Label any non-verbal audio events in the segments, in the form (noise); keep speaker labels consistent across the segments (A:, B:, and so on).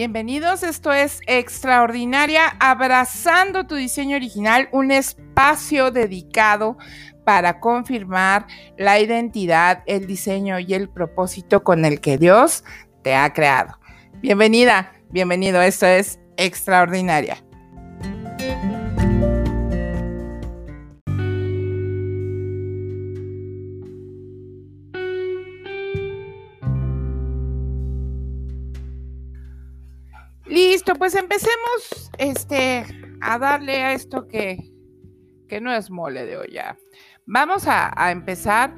A: Bienvenidos, esto es Extraordinaria, abrazando tu diseño original, un espacio dedicado para confirmar la identidad, el diseño y el propósito con el que Dios te ha creado. Bienvenida, bienvenido, esto es Extraordinaria. Listo, pues empecemos este, a darle a esto que, que no es mole de olla. Vamos a, empezar,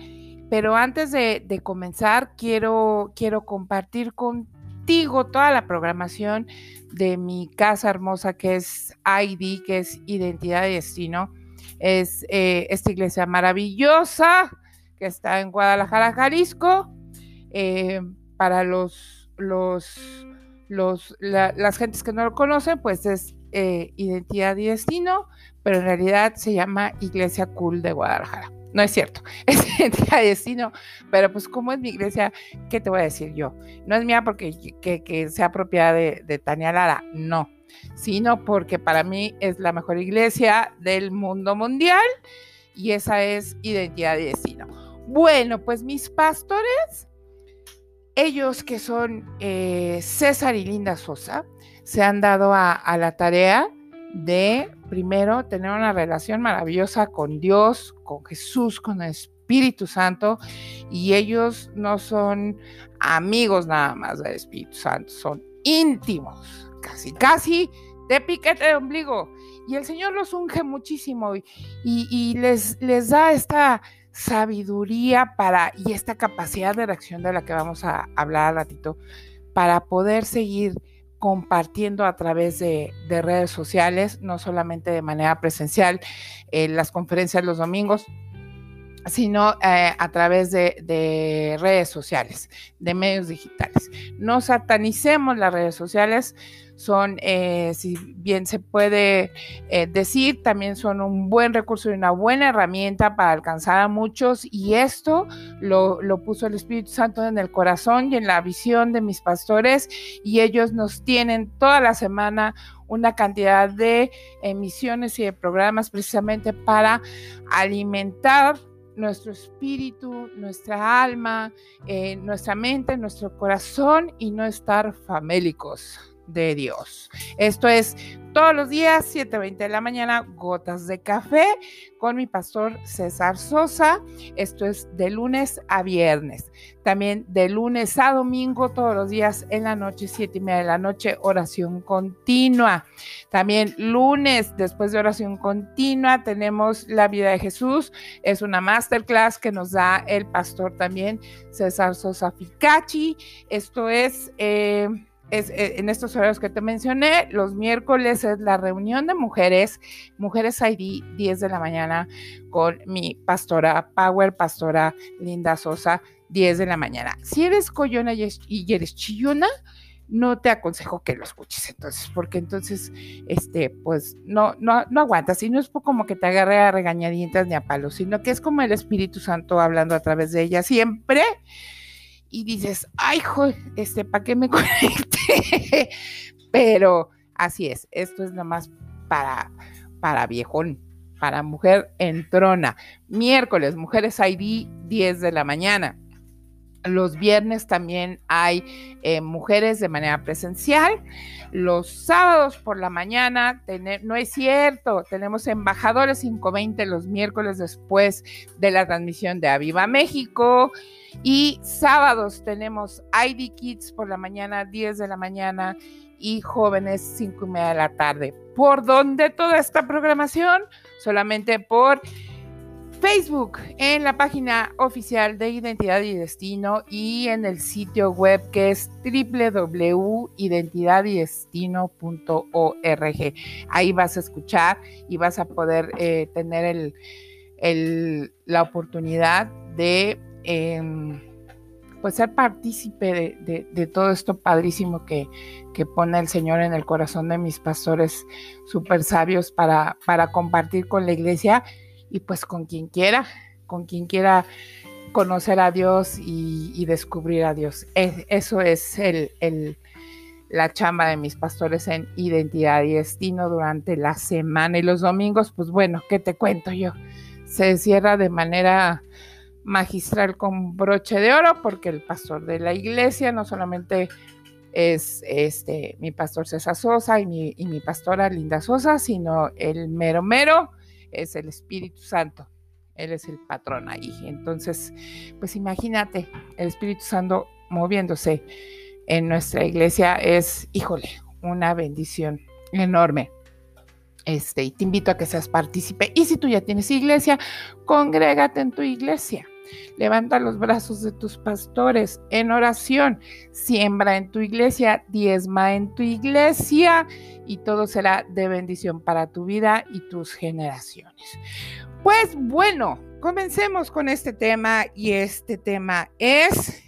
A: pero antes de, comenzar, quiero, quiero compartir contigo toda la programación de mi casa hermosa que es ID, que es Identidad y Destino. Es eh, esta iglesia maravillosa que está en Guadalajara, Jalisco. Eh, para los, los las gentes que no lo conocen, pues es eh, Identidad y Destino, pero en realidad se llama Iglesia Cool de Guadalajara. No es cierto, (laughs) es Identidad y Destino, pero pues como es mi iglesia, ¿qué te voy a decir yo? No es mía porque que, sea propiedad de, de Tania Lara, no, sino porque para mí es la mejor iglesia del mundo mundial y esa es Identidad y Destino. Bueno, pues mis pastores ellos que son eh, César y Linda Sosa, se han dado a, la tarea de, primero, tener una relación maravillosa con Dios, con Jesús, con el Espíritu Santo, y ellos no son amigos nada más del Espíritu Santo, son íntimos, casi, casi de piquete de ombligo. Y el Señor los unge muchísimo y, les, les da esta sabiduría para y esta capacidad de reacción de la que vamos a hablar al ratito para poder seguir compartiendo a través de, redes sociales, no solamente de manera presencial, en las conferencias los domingos, sino eh, a través de, redes sociales, de medios digitales. No satanicemos las redes sociales, son, eh, si bien se puede eh, decir, también son un buen recurso y una buena herramienta para alcanzar a muchos y esto lo, puso el Espíritu Santo en el corazón y en la visión de mis pastores y ellos nos tienen toda la semana una cantidad de emisiones y de programas precisamente para alimentar nuestro espíritu, nuestra alma, eh, nuestra mente, nuestro corazón y no estar famélicos de Dios. Esto es todos los días, 7.20 de la mañana, gotas de café con mi pastor César Sosa. Esto es de lunes a viernes. También de lunes a domingo, todos los días en la noche, siete y media de la noche, oración continua. También lunes, después de oración continua, tenemos la vida de Jesús. Es una masterclass que nos da el pastor también César Sosa Ficachi. Esto es... Eh, es, eh, en estos horarios que te mencioné. Los miércoles es la reunión de mujeres, Mujeres ID, 10 de la mañana, con mi pastora Power, pastora Linda Sosa, 10 de la mañana. Si eres coyona y eres chillona, no te aconsejo que lo escuches entonces, porque entonces, este, pues no, no, no aguantas, y no es como que te agarre a regañadientas ni a palos, sino que es como el Espíritu Santo hablando a través de ella siempre y dices, ay, joder, este, ¿para qué me (laughs) conecté? Pero así es, esto es nomás para, para viejón, para mujer en trona. Miércoles, Mujeres ID, 10 de la mañana. Los viernes también hay eh, mujeres de manera presencial. Los sábados por la mañana, no es cierto, tenemos embajadores 520 los miércoles después de la transmisión de Aviva México. Y sábados tenemos ID Kids por la mañana, 10 de la mañana y jóvenes 5 y media de la tarde. ¿Por dónde toda esta programación? Solamente por Facebook, en la página oficial de Identidad y Destino y en el sitio web que es www.identidadydestino.org. Ahí vas a escuchar y vas a poder eh, tener la oportunidad de Em, pues ser partícipe de, todo esto padrísimo que, pone el Señor en el corazón de mis pastores súper sabios para compartir con la iglesia y pues con quien quiera, con quien quiera conocer a Dios y, descubrir a Dios. eso es el, la chamba de mis pastores en identidad y destino durante la semana y los domingos, pues bueno, ¿qué te cuento yo? Se cierra de manera magistral con broche de oro porque el pastor de la iglesia no solamente es este mi pastor César Sosa y mi, y mi pastora Linda Sosa, sino el mero mero es el Espíritu Santo. Él es el patrón ahí. Entonces, pues imagínate el Espíritu Santo moviéndose en nuestra iglesia es, híjole, una bendición enorme. Este, y te invito a que seas partícipe. Y si tú ya tienes iglesia, congrégate en tu iglesia. Levanta los brazos de tus pastores en oración. Siembra en tu iglesia, diezma en tu iglesia y todo será de bendición para tu vida y tus generaciones. Pues bueno, comencemos con este tema y este tema es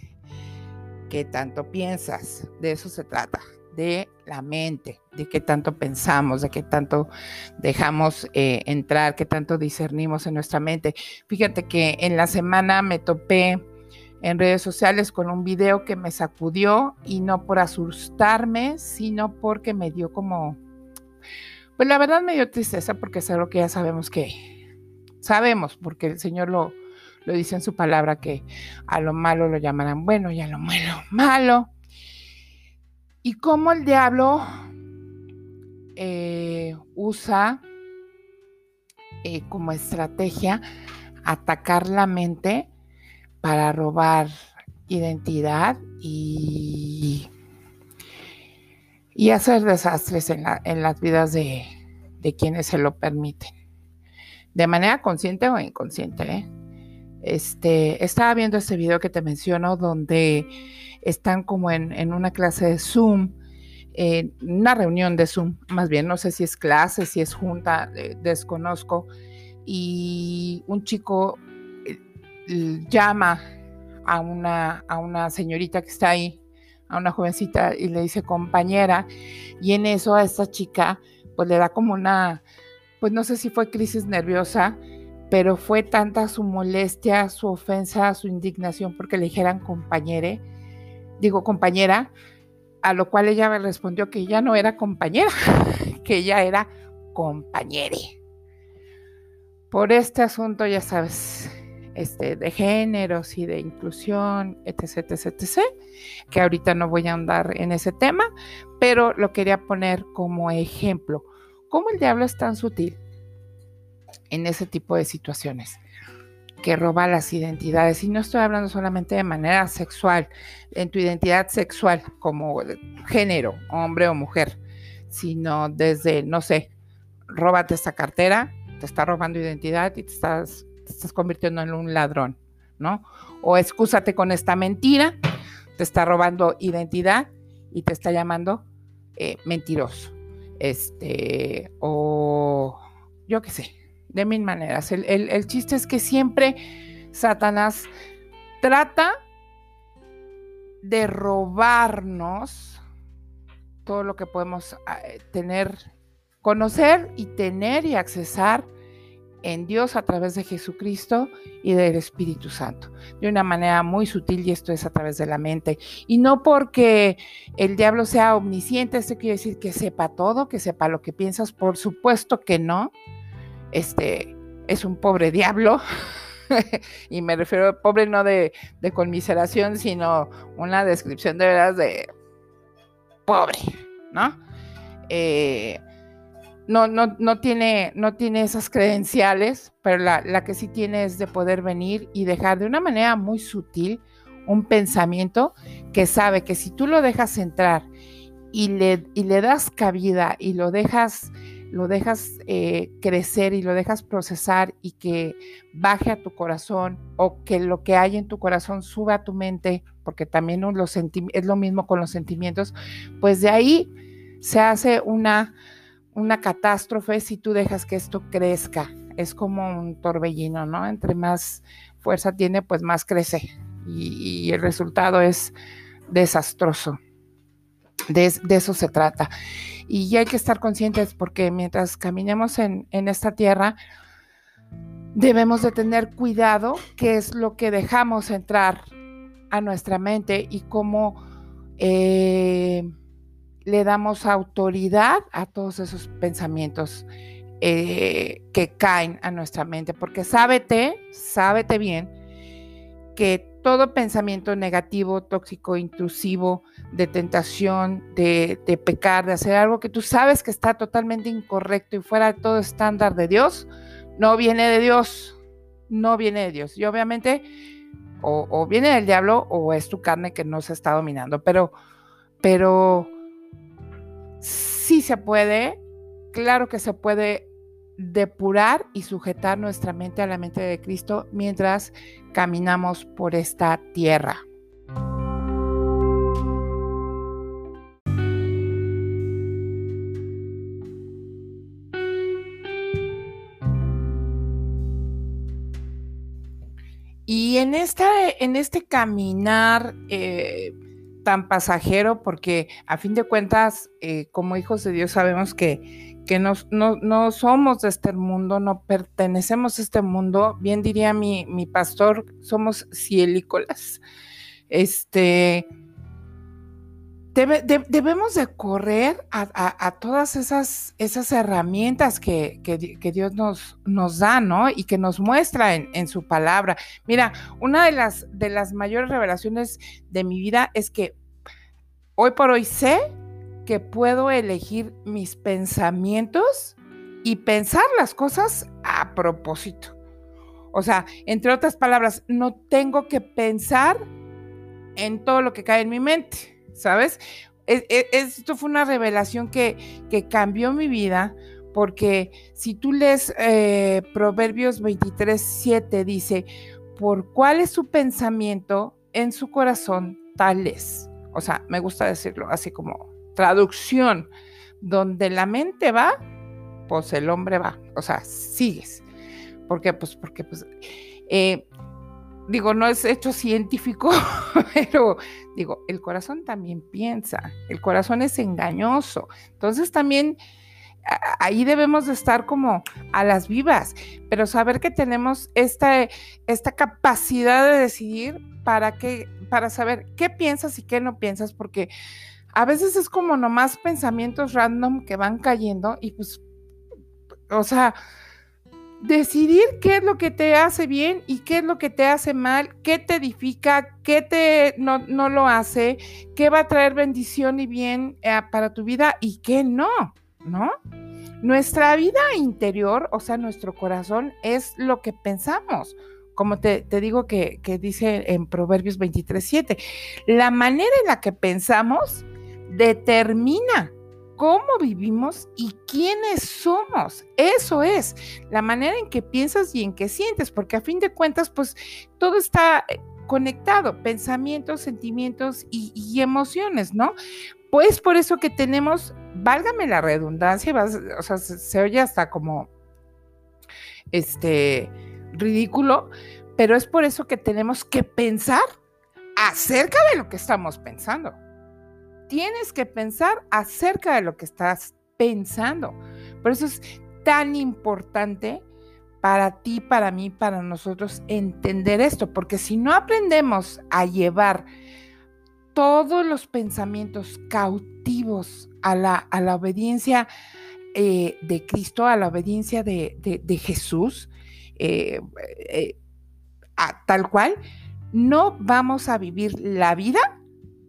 A: ¿qué tanto piensas? De eso se trata de la mente, de qué tanto pensamos, de qué tanto dejamos eh, entrar, qué tanto discernimos en nuestra mente. Fíjate que en la semana me topé en redes sociales con un video que me sacudió y no por asustarme, sino porque me dio como, pues la verdad me dio tristeza porque es algo que ya sabemos que, sabemos, porque el Señor lo, lo dice en su palabra que a lo malo lo llamarán bueno y a lo malo malo y cómo el diablo eh, usa eh, como estrategia atacar la mente para robar identidad y, y hacer desastres en, las vidas de, quienes se lo permiten. De manera consciente o inconsciente. ¿eh? Este, estaba viendo este video que te menciono donde están como en, una clase de Zoom, en una reunión de Zoom, más bien, no sé si es clase, si es junta, eh, desconozco, y un chico eh, llama a una, a una señorita que está ahí, a una jovencita, y le dice compañera, y en eso a esta chica, pues le da como una, pues no sé si fue crisis nerviosa, pero fue tanta su molestia, su ofensa, su indignación porque le dijeran compañere, digo compañera, a lo cual ella me respondió que ella no era compañera, (laughs) que ella era compañere. Por este asunto, ya sabes, este, de géneros y de inclusión, etc, etc, etc, que ahorita no voy a andar en ese tema, pero lo quería poner como ejemplo. ¿Cómo el diablo es tan sutil en ese tipo de situaciones? Que roba las identidades. Y no estoy hablando solamente de manera sexual, en tu identidad sexual como género, hombre o mujer, sino desde, no sé, róbate esta cartera, te está robando identidad y te estás, te estás convirtiendo en un ladrón, ¿no? O excúsate con esta mentira, te está robando identidad y te está llamando eh, mentiroso. Este, o yo qué sé, de mil maneras. El, chiste es que siempre Satanás trata de robarnos todo lo que podemos eh, tener, conocer y tener y accesar en Dios a través de Jesucristo y del Espíritu Santo, de una manera muy sutil y esto es a través de la mente. Y no porque el diablo sea omnisciente, esto quiere decir que sepa todo, que sepa lo que piensas, por supuesto que no, este, es un pobre diablo. (laughs) y me refiero a pobre no de, conmiseración, sino una descripción de veras de pobre, ¿no? Eh, no, no, no, tiene, no tiene esas credenciales, pero la, la, que sí tiene es de poder venir y dejar de una manera muy sutil un pensamiento que sabe que si tú lo dejas entrar y le, y le das cabida y lo dejas lo dejas eh, crecer y lo dejas procesar y que baje a tu corazón o que lo que hay en tu corazón suba a tu mente, porque también es lo mismo con los sentimientos, pues de ahí se hace una, una catástrofe si tú dejas que esto crezca. Es como un torbellino, ¿no? Entre más fuerza tiene, pues más crece y, el resultado es desastroso. De, de eso se trata. Y hay que estar conscientes porque mientras caminemos en, esta tierra, debemos de tener cuidado qué es lo que dejamos entrar a nuestra mente y cómo eh, le damos autoridad a todos esos pensamientos eh, que caen a nuestra mente, porque sábete, sábete bien que todo pensamiento negativo, tóxico, intrusivo, de tentación, de, pecar, de hacer algo que tú sabes que está totalmente incorrecto y fuera de todo estándar de Dios, no viene de Dios, no viene de Dios. Y obviamente o, viene del diablo o es tu carne que no se está dominando, pero, pero sí se puede, claro que se puede depurar y sujetar nuestra mente a la mente de Cristo mientras caminamos por esta tierra. En, esta, en este caminar eh, tan pasajero, porque a fin de cuentas, eh, como hijos de Dios sabemos que, que no, no, somos de este mundo, no pertenecemos a este mundo, bien diría mi, mi pastor, somos cielícolas. Este, debemos de correr a, todas esas, esas herramientas que, Dios nos, nos, da, ¿no? Y que nos muestra en, su palabra. Mira, una de las, de las mayores revelaciones de mi vida es que hoy por hoy sé que puedo elegir mis pensamientos y pensar las cosas a propósito. O sea, entre otras palabras, no tengo que pensar en todo lo que cae en mi mente ¿sabes? E, e, esto fue una revelación que, que, cambió mi vida porque si tú lees eh, Proverbios 23, 7, dice, por cuál es su pensamiento en su corazón, tal es. O sea, me gusta decirlo así como traducción, donde la mente va, pues el hombre va. O sea, sigues. ¿Por qué? Pues porque pues, eh, digo, no es hecho científico, (laughs) pero digo, el corazón también piensa, el corazón es engañoso. Entonces también ahí debemos de estar como a las vivas, pero saber que tenemos esta, esta capacidad de decidir para qué, para saber qué piensas y qué no piensas, porque a veces es como nomás pensamientos random que van cayendo y pues, o sea, decidir qué es lo que te hace bien y qué es lo que te hace mal, qué te edifica, qué te no, no lo hace, qué va a traer bendición y bien eh, para tu vida y qué no, ¿no? Nuestra vida interior, o sea, nuestro corazón, es lo que pensamos. Como te, te digo que, que, dice en Proverbios 23.7, la manera en la que pensamos determina cómo vivimos y quiénes somos. Eso es la manera en que piensas y en que sientes, porque a fin de cuentas, pues todo está eh, conectado, pensamientos, sentimientos y, emociones, ¿no? Pues por eso que tenemos, válgame la redundancia, o sea, se, se oye hasta como, este, ridículo, pero es por eso que tenemos que pensar acerca de lo que estamos pensando tienes que pensar acerca de lo que estás pensando. Por eso es tan importante para ti, para mí, para nosotros entender esto, porque si no aprendemos a llevar todos los pensamientos cautivos a la, a la obediencia eh, de Cristo, a la obediencia de, Jesús, eh, eh, tal cual, no vamos a vivir la vida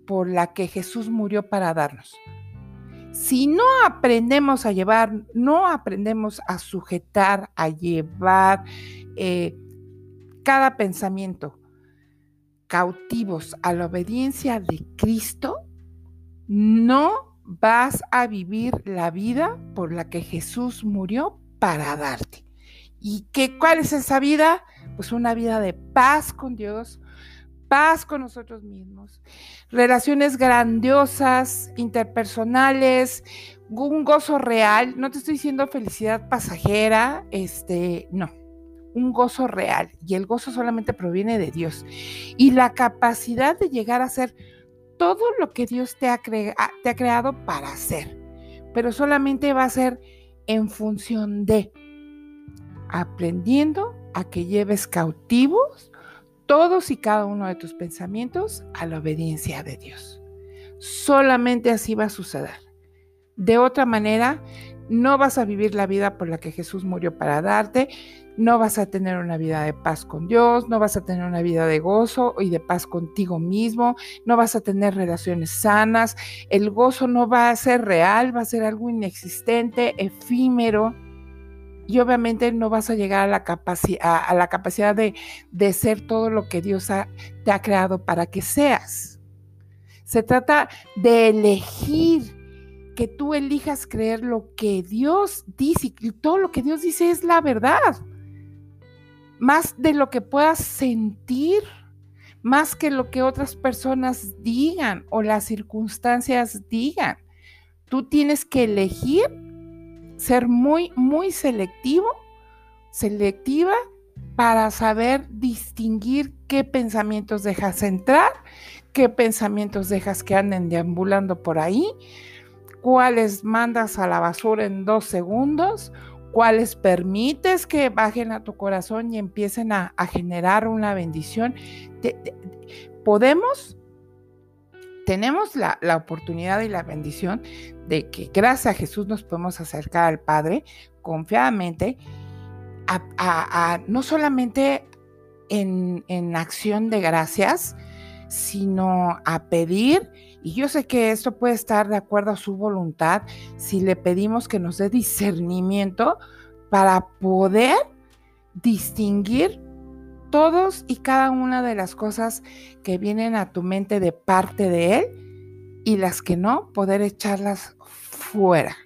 A: por la que Jesús murió para darnos. Si no aprendemos a llevar, no aprendemos a sujetar, a llevar eh, cada pensamiento cautivos a la obediencia de Cristo, no vas a vivir la vida por la que Jesús murió para darte. ¿Y qué, cuál es esa vida? Pues una vida de paz con Dios, paz con nosotros mismos, relaciones grandiosas, interpersonales, un gozo real. No te estoy diciendo felicidad pasajera, este, no, un gozo real. Y el gozo solamente proviene de Dios. Y la capacidad de llegar a ser todo lo que Dios te ha, ah, te ha creado para hacer. Pero solamente va a ser en función de aprendiendo a que lleves cautivos todos y cada uno de tus pensamientos a la obediencia de Dios. Solamente así va a suceder. De otra manera, no vas a vivir la vida por la que Jesús murió para darte, no vas a tener una vida de paz con Dios, no vas a tener una vida de gozo y de paz contigo mismo, no vas a tener relaciones sanas, el gozo no va a ser real, va a ser algo inexistente, efímero. Y obviamente no vas a llegar a la, a la capacidad de, de, ser todo lo que Dios te ha creado para que seas. Se trata de elegir que tú elijas creer lo que Dios dice y todo lo que Dios dice es la verdad. Más de lo que puedas sentir, más que lo que otras personas digan o las circunstancias digan. Tú tienes que elegir ser muy, muy selectivo, selectiva para saber distinguir qué pensamientos dejas entrar, qué pensamientos dejas que anden deambulando por ahí, cuáles mandas a la basura en dos segundos, cuáles permites que bajen a tu corazón y empiecen a, generar una bendición. podemos, tenemos la, oportunidad y la bendición de que gracias a Jesús nos podemos acercar al Padre confiadamente, a, no solamente en, en acción de gracias, sino a pedir. Y yo sé que esto puede estar de acuerdo a su voluntad si le pedimos que nos dé discernimiento para poder distinguir todos y cada una de las cosas que vienen a tu mente de parte de Él y las que no, poder echarlas fuera.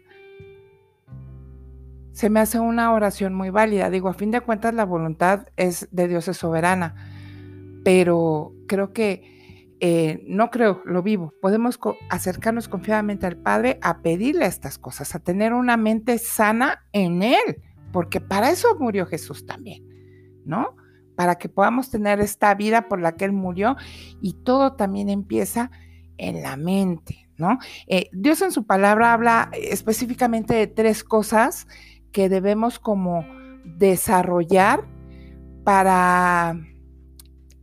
A: Se me hace una oración muy válida. Digo, a fin de cuentas la voluntad es de Dios es soberana, pero creo que eh, no creo, lo vivo. Podemos acercarnos confiadamente al Padre a pedirle estas cosas, a tener una mente sana en Él, porque para eso murió Jesús también, ¿no? Para que podamos tener esta vida por la que Él murió y todo también empieza en la mente, ¿no? Eh, Dios en su palabra habla específicamente de tres cosas que debemos como desarrollar para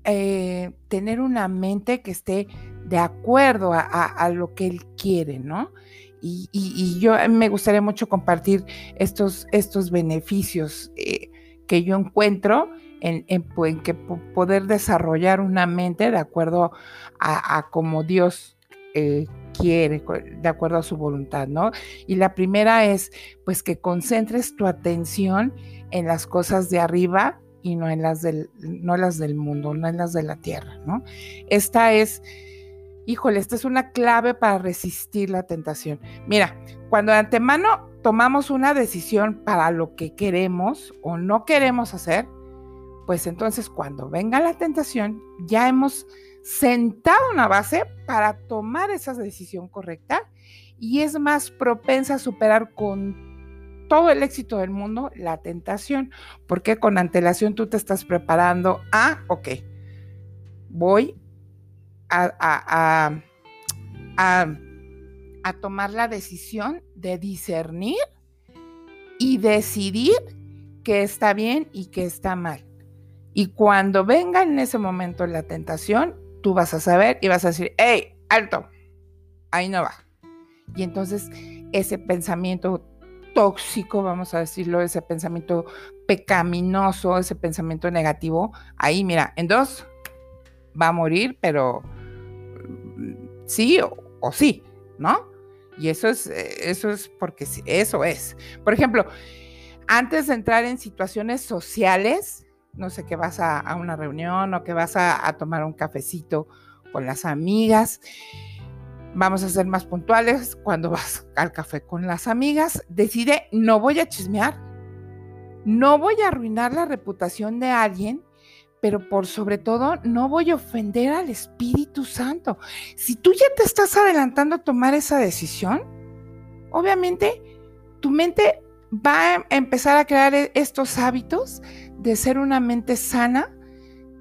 A: eh, tener una mente que esté de acuerdo a, lo que él quiere, ¿no? Y, yo me gustaría mucho compartir estos, estos beneficios eh, que yo encuentro en, que poder desarrollar una mente de acuerdo a, como Dios eh, quiere, de acuerdo a su voluntad, ¿no? Y la primera es, pues, que concentres tu atención en las cosas de arriba y no en las del, no las del mundo, no en las de la tierra, ¿no? Esta es, híjole, esta es una clave para resistir la tentación. Mira, cuando de antemano tomamos una decisión para lo que queremos o no queremos hacer, pues entonces cuando venga la tentación, ya hemos sentado una base para tomar esa decisión correcta y es más propensa a superar con todo el éxito del mundo, la tentación, porque con antelación tú te estás preparando a, ok, voy a, a, tomar la decisión de discernir y decidir que está bien y que está mal. Y cuando venga en ese momento la tentación, tú vas a saber y vas a decir, hey, alto, ahí no va. Y entonces ese pensamiento tóxico, vamos a decirlo, ese pensamiento pecaminoso, ese pensamiento negativo, ahí mira, en dos va a morir, pero mm, sí o, sí, ¿no? Y eso es, eh, eso es porque eso es. Por ejemplo, antes de entrar en situaciones sociales, no sé, que vas a, una reunión o que vas a tomar un cafecito con las amigas, vamos a ser más puntuales, cuando (laughs) vas al café con las amigas, decide, no voy a chismear, no voy a arruinar la reputación de alguien, pero por sobre todo no voy a ofender al Espíritu Santo. Si tú ya te estás adelantando a tomar esa decisión, obviamente tu mente va a empezar a crear e-, estos hábitos de ser una mente sana,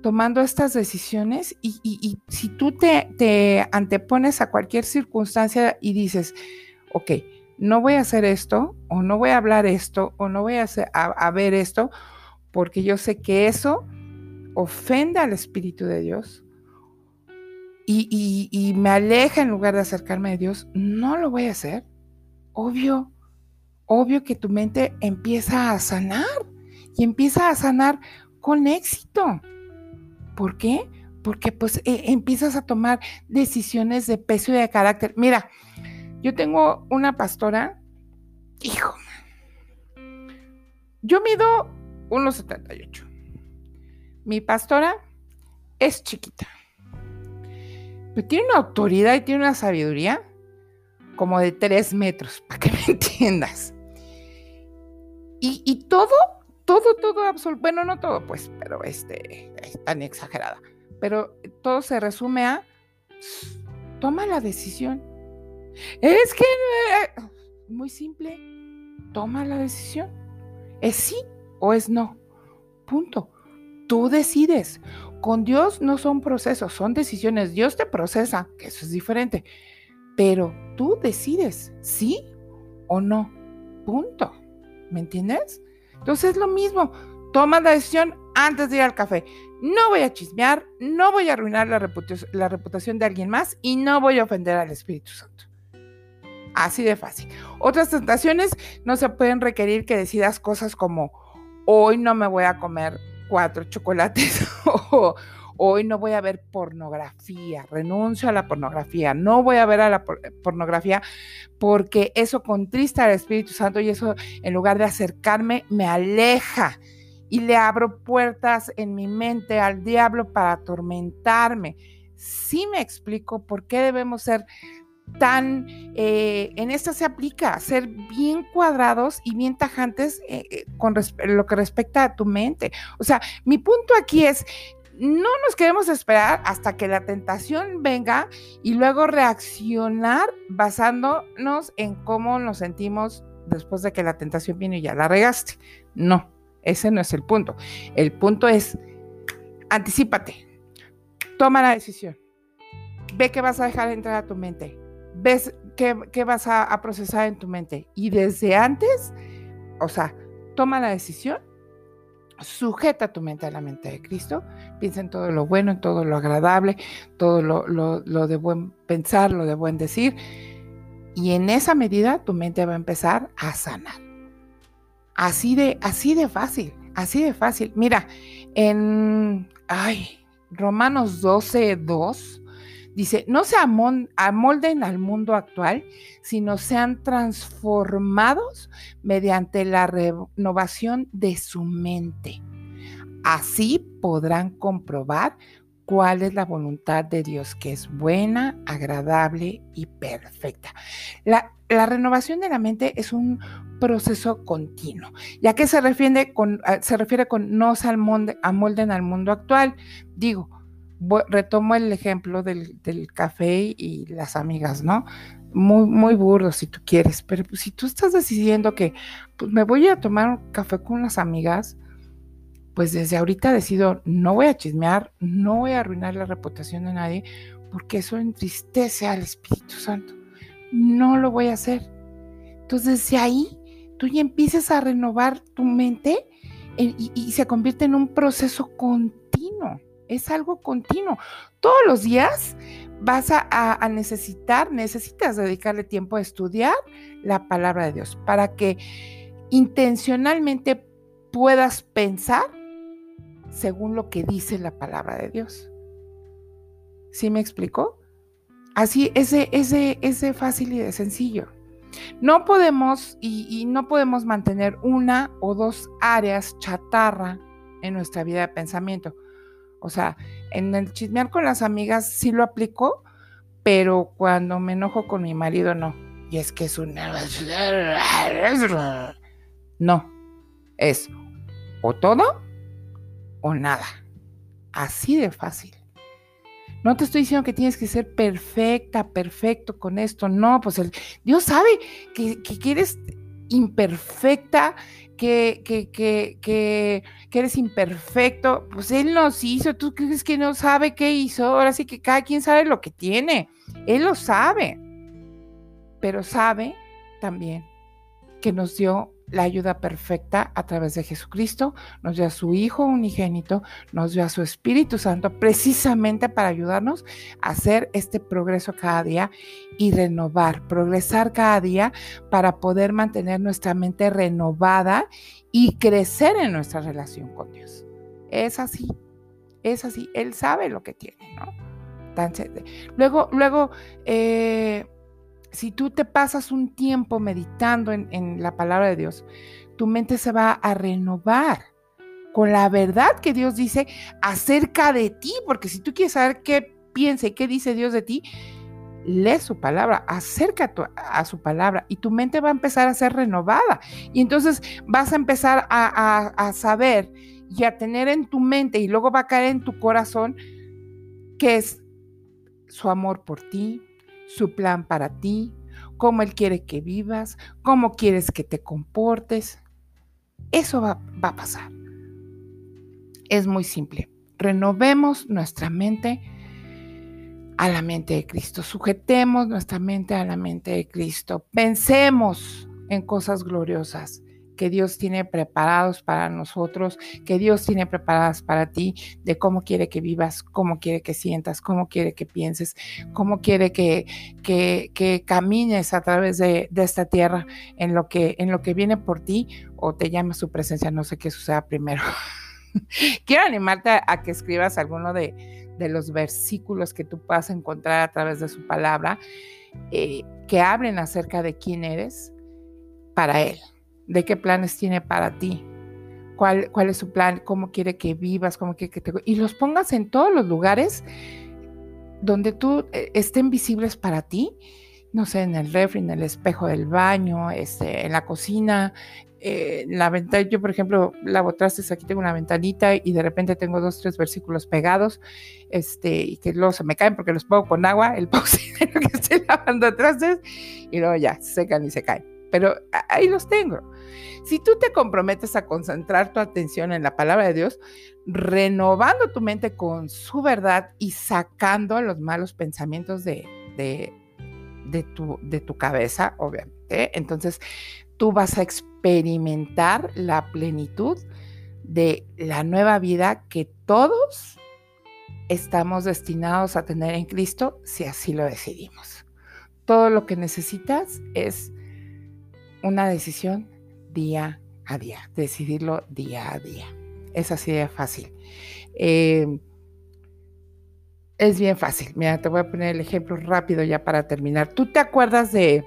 A: tomando estas decisiones y, si tú te, antepones a cualquier circunstancia y dices, ok, no voy a hacer esto o no voy a hablar esto o no voy a, a, ver esto porque yo sé que eso ofende al Espíritu de Dios y, y, me aleja en lugar de acercarme a Dios, no lo voy a hacer. obvio, obvio que tu mente empieza a sanar y empieza a sanar con éxito. ¿Por qué? Porque pues e, empiezas a tomar decisiones de peso y de carácter. Mira, yo tengo una pastora, hijo, yo mido 1,78. Mi pastora es chiquita, pero tiene una autoridad y tiene una sabiduría como de 3 metros, para que me (laughs) entiendas. Y, todo, todo, todo, absoluto, bueno, no todo, pues, pero este, es tan exagerada, pero todo se resume a, toma la decisión. Es que, eh, muy simple, toma la decisión. Es sí o es no. Punto. Tú decides. Con Dios no son procesos, son decisiones. Dios te procesa, que eso es diferente. Pero tú decides sí o no. Punto. ¿Me entiendes? Entonces es lo mismo. Toma la decisión antes de ir al café. No voy a chismear, no voy a arruinar la, la reputación de alguien más y no voy a ofender al Espíritu Santo. Así de fácil. Otras tentaciones no se pueden requerir que decidas cosas como hoy no me voy a comer cuatro chocolates (laughs) o hoy no voy a ver pornografía, renuncio a la pornografía, no voy a ver a la pornografía porque eso contrista al Espíritu Santo y eso en lugar de acercarme me aleja y le abro puertas en mi mente al diablo para atormentarme. Sí me explico por qué debemos ser tan, eh, en esta se aplica, ser bien cuadrados y bien tajantes eh, eh, con lo que respecta a tu mente. O sea, mi punto aquí es, no nos queremos esperar hasta que la tentación venga y luego reaccionar basándonos en cómo nos sentimos después de que la tentación viene y ya la regaste. No, ese no es el punto. El punto es, anticipate, toma la decisión, ve que vas a dejar entrar a tu mente ves qué, vas a, procesar en tu mente. Y desde antes, o sea, toma la decisión, sujeta tu mente a la mente de Cristo, piensa en todo lo bueno, en todo lo agradable, todo lo, de buen pensar, lo de buen decir. Y en esa medida tu mente va a empezar a sanar. Así de, así de fácil, así de fácil. Mira, en ay, Romanos 12, 2 Dice, no se amolden al mundo actual, sino sean transformados mediante la renovación de su mente. Así podrán comprobar cuál es la voluntad de Dios, que es buena, agradable y perfecta. La, renovación de la mente es un proceso continuo. ¿Ya que se refiere con, se refiere con no se amolden al mundo actual? Digo, retomo el ejemplo del, café y las amigas, ¿no? Muy, muy burdo si tú quieres, pero pues, si tú estás decidiendo que pues, me voy a tomar un café con unas amigas, pues desde ahorita decido, no voy a chismear, no voy a arruinar la reputación de nadie, porque eso entristece al Espíritu Santo. No lo voy a hacer. Entonces, de ahí tú ya empiezas a renovar tu mente eh, y se convierte en un proceso continuo es algo continuo. Todos los días vas a, necesitar, necesitas dedicarle tiempo a estudiar la palabra de Dios para que intencionalmente puedas pensar según lo que dice la palabra de Dios. ¿Sí me explico? Así, ese, ese, ese fácil y de sencillo. No podemos y no podemos mantener una o dos áreas chatarra en nuestra vida de pensamiento o sea, en el chismear con las amigas sí lo aplico, pero cuando me enojo con mi marido no. Y es que es una... No, es o todo o nada. Así de fácil. No te estoy diciendo que tienes que ser perfecta, perfecto con esto. No, pues Dios sabe que, que, que eres imperfecta, que, que, que, que, eres imperfecto, pues Él nos hizo, tú crees que no sabe qué hizo, ahora sí que cada quien sabe lo que tiene, Él lo sabe, pero sabe también que nos dio la ayuda perfecta a través de Jesucristo, nos dio a su Hijo unigénito, nos dio a su Espíritu Santo precisamente para ayudarnos a hacer este progreso cada día y renovar, progresar cada día para poder mantener nuestra mente renovada y crecer en nuestra relación con Dios. Es así, es así, Él sabe lo que tiene, ¿no? luego, luego, eh, si tú te pasas un tiempo meditando en, la palabra de Dios, tu mente se va a renovar con la verdad que Dios dice acerca de ti, porque si tú quieres saber qué piensa y qué dice Dios de ti, lee su palabra, acerca a, su palabra y tu mente va a empezar a ser renovada. Y entonces vas a empezar a, a saber y a tener en tu mente y luego va a caer en tu corazón que es su amor por ti, su plan para ti, cómo Él quiere que vivas, cómo quieres que te comportes. Eso va, va a pasar. Es muy simple. Renovemos nuestra mente a la mente de Cristo. Sujetemos nuestra mente a la mente de Cristo. Pensemos en cosas gloriosas que Dios tiene preparados para nosotros, que Dios tiene preparadas para ti, de cómo quiere que vivas, cómo quiere que sientas, cómo quiere que pienses, cómo quiere que, que, camines a través de, esta tierra en lo, que, en lo que viene por ti o te llama su presencia, no sé qué suceda primero. (laughs) Quiero animarte a, que escribas alguno de, de, los versículos que tú puedas encontrar a través de su palabra, eh, que hablen acerca de quién eres para Él de qué planes tiene para ti, cuál, cuál es su plan, cómo quiere que vivas, cómo quiere que te... Y los pongas en todos los lugares donde tú eh, estén visibles para ti, no sé, en el refri, en el espejo del baño, este, en la cocina, eh, la ventana. Yo, por ejemplo, lavo trastes, aquí tengo una ventanita y de repente tengo dos, tres versículos pegados, este, y que luego se me caen porque los pongo con agua, el (laughs) pausinero que estoy lavando trastes, y luego ya se secan y se caen pero ahí los tengo. Si tú te comprometes a concentrar tu atención en la palabra de Dios, renovando tu mente con su verdad y sacando los malos pensamientos de, de, tu, de tu cabeza, obviamente, entonces tú vas a experimentar la plenitud de la nueva vida que todos estamos destinados a tener en Cristo si así lo decidimos. Todo lo que necesitas es una decisión día a día, decidirlo día a día. Es así de fácil. Em, es bien fácil. Mira, te voy a poner el ejemplo rápido ya para terminar. ¿Tú te acuerdas de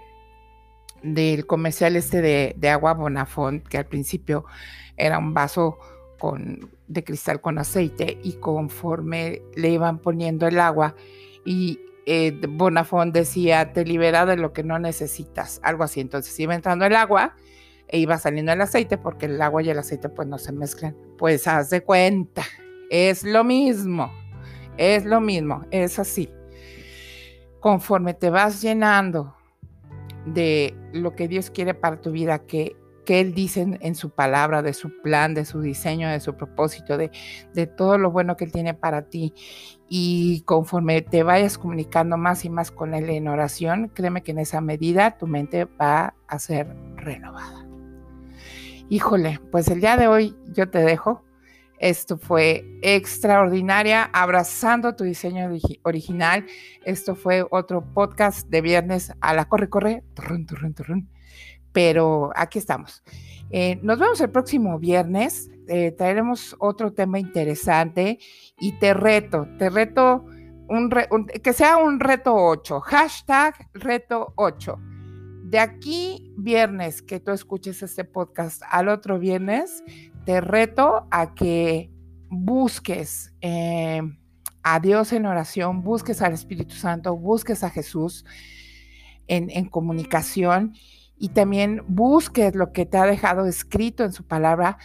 A: del comercial este de, agua Bonafont, que al principio era un vaso con, de cristal con aceite y conforme le iban poniendo el agua y eh, Bonafont decía, te libera de lo que no necesitas, algo así. Entonces iba entrando el agua e iba saliendo el aceite porque el agua y el aceite pues no se mezclan. Pues haz de cuenta, es lo mismo, es lo mismo, es así. Conforme te vas llenando de lo que Dios quiere para tu vida, que que Él dice en, su palabra, de su plan, de su diseño, de su propósito, de, de todo lo bueno que Él tiene para ti. Y conforme te vayas comunicando más y más con Él en oración, créeme que en esa medida tu mente va a ser renovada. Híjole, pues el día de hoy yo te dejo. Esto fue extraordinaria, abrazando tu diseño original. Esto fue otro podcast de viernes a la corre, corre. Turrun, turrun, turrun pero aquí estamos. Eh, nos vemos el próximo viernes. Eh, traeremos otro tema interesante y te reto, te reto un, que sea un reto 8, hashtag reto 8. De aquí viernes que tú escuches este podcast al otro viernes, te reto a que busques eh, a Dios en oración, busques al Espíritu Santo, busques a Jesús en comunicación y también busques lo que te ha dejado escrito en su palabra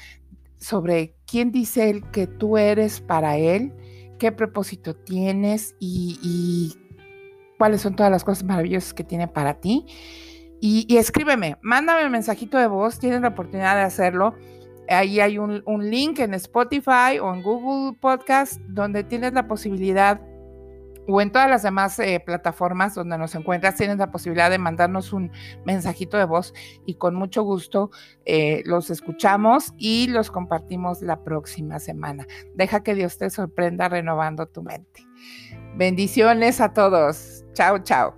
A: sobre quién dice él que tú eres para él, qué propósito tienes y, cuáles son todas las cosas maravillosas que tiene para ti. Y, escríbeme, mándame un mensajito de voz, tienes la oportunidad de hacerlo. Ahí hay un, un link en Spotify o en Google Podcast donde tienes la posibilidad o en todas las demás eh, plataformas donde nos encuentras, tienes la posibilidad de mandarnos un mensajito de voz y con mucho gusto eh, los escuchamos y los compartimos la próxima semana. Deja que Dios te sorprenda renovando tu mente. Bendiciones a todos. Chao, chao.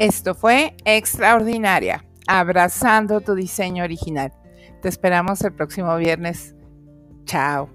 A: Esto fue Extraordinaria, abrazando tu diseño original. Te esperamos el próximo viernes. Chao.